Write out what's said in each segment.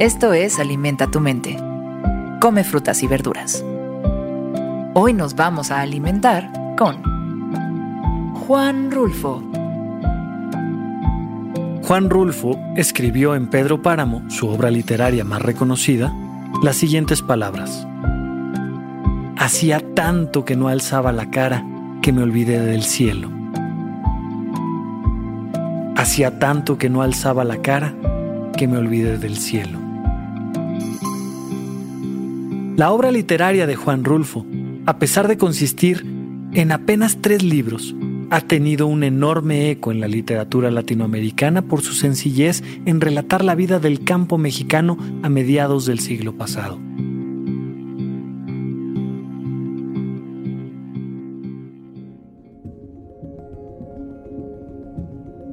Esto es Alimenta tu mente. Come frutas y verduras. Hoy nos vamos a alimentar con Juan Rulfo. Juan Rulfo escribió en Pedro Páramo, su obra literaria más reconocida, las siguientes palabras. Hacía tanto que no alzaba la cara que me olvidé del cielo. Hacía tanto que no alzaba la cara que me olvidé del cielo. La obra literaria de Juan Rulfo, a pesar de consistir en apenas tres libros, ha tenido un enorme eco en la literatura latinoamericana por su sencillez en relatar la vida del campo mexicano a mediados del siglo pasado.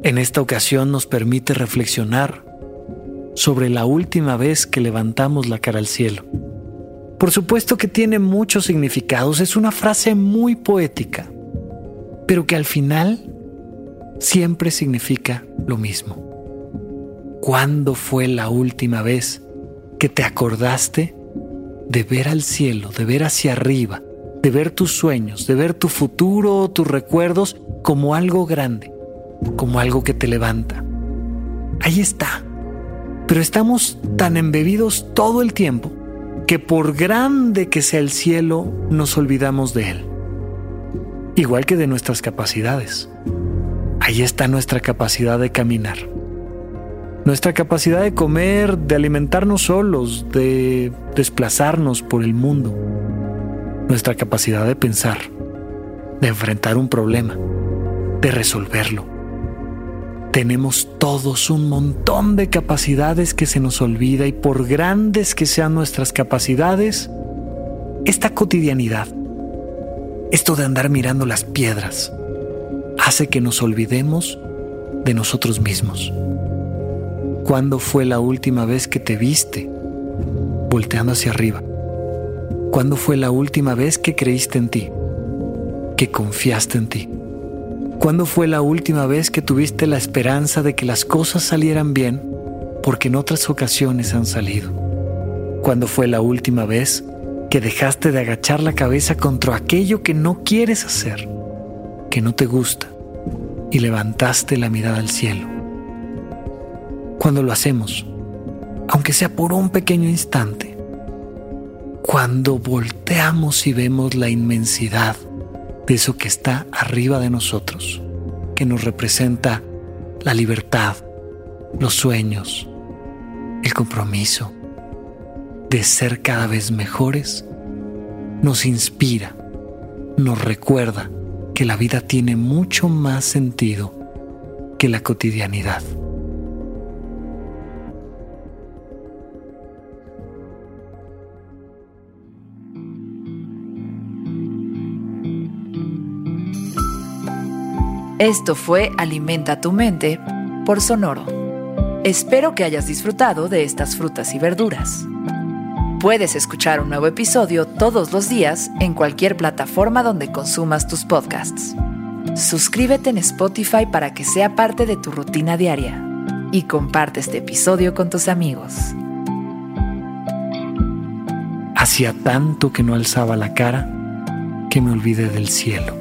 En esta ocasión nos permite reflexionar sobre la última vez que levantamos la cara al cielo. Por supuesto que tiene muchos significados, es una frase muy poética, pero que al final siempre significa lo mismo. ¿Cuándo fue la última vez que te acordaste de ver al cielo, de ver hacia arriba, de ver tus sueños, de ver tu futuro, tus recuerdos como algo grande? como algo que te levanta. Ahí está. Pero estamos tan embebidos todo el tiempo que por grande que sea el cielo, nos olvidamos de él. Igual que de nuestras capacidades. Ahí está nuestra capacidad de caminar. Nuestra capacidad de comer, de alimentarnos solos, de desplazarnos por el mundo. Nuestra capacidad de pensar, de enfrentar un problema, de resolverlo tenemos todos un montón de capacidades que se nos olvida y por grandes que sean nuestras capacidades, esta cotidianidad, esto de andar mirando las piedras, hace que nos olvidemos de nosotros mismos. ¿Cuándo fue la última vez que te viste volteando hacia arriba? ¿Cuándo fue la última vez que creíste en ti? Que confiaste en ti? ¿Cuándo fue la última vez que tuviste la esperanza de que las cosas salieran bien porque en otras ocasiones han salido? ¿Cuándo fue la última vez que dejaste de agachar la cabeza contra aquello que no quieres hacer, que no te gusta, y levantaste la mirada al cielo? Cuando lo hacemos, aunque sea por un pequeño instante, cuando volteamos y vemos la inmensidad de eso que está arriba de nosotros, que nos representa la libertad, los sueños, el compromiso de ser cada vez mejores, nos inspira, nos recuerda que la vida tiene mucho más sentido que la cotidianidad. Esto fue Alimenta tu mente por Sonoro. Espero que hayas disfrutado de estas frutas y verduras. Puedes escuchar un nuevo episodio todos los días en cualquier plataforma donde consumas tus podcasts. Suscríbete en Spotify para que sea parte de tu rutina diaria y comparte este episodio con tus amigos. Hacía tanto que no alzaba la cara que me olvidé del cielo.